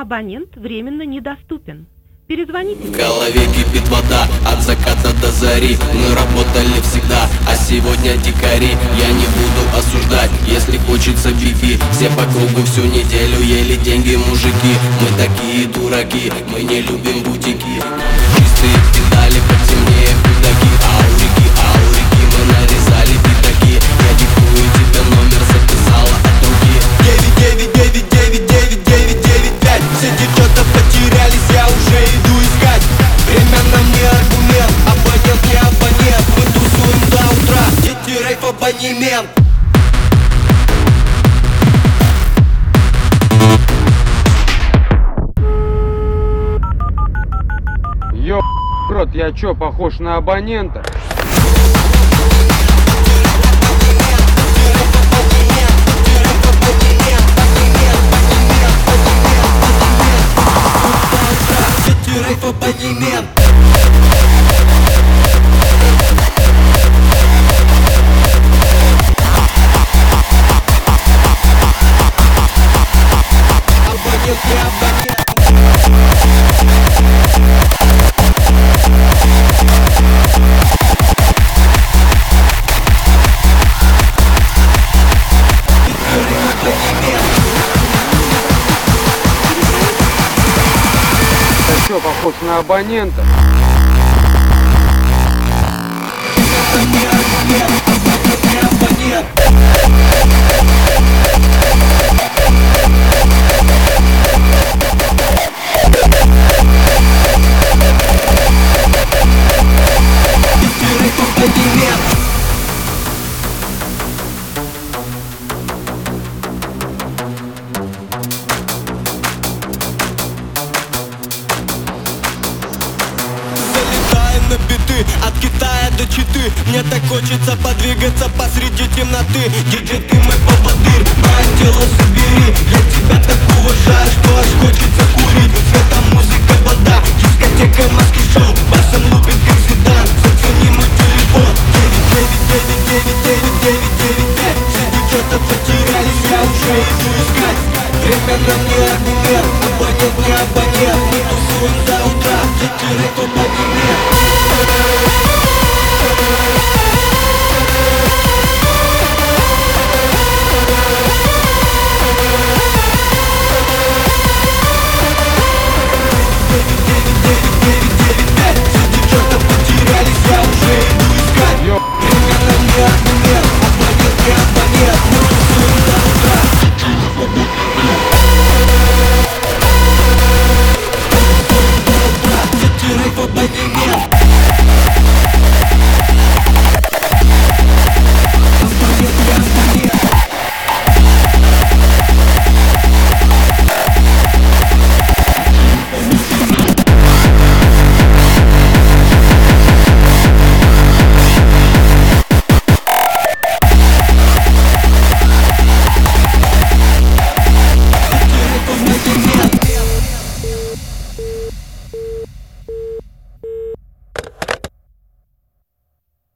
Абонент временно недоступен. Перезвоните. В голове кипит вода от заката до зари. Мы работали всегда, а сегодня дикари. Я не буду осуждать, если хочется беги. Все по кругу всю неделю ели деньги мужики. Мы такие дураки, мы не любим бутики абонемент Ё, рот, я чё, похож на абонента? Дети похож на абонента? Биты. От Китая до Читы. Мне так хочется подвигаться посреди темноты. Диджей, ты мой поводырь, мое тело собери Я тебя так уважаю, что аж хочется курить. Света, музыка, вода, дискотека, маски шоу. Басом лупит как Зидан, зацени мой телефон. 9999995 Все девчата потерялись, я уже иду искать. Время нам не аргумент, абонент не абонент Мы тусуем до утра, дети рэп абонемент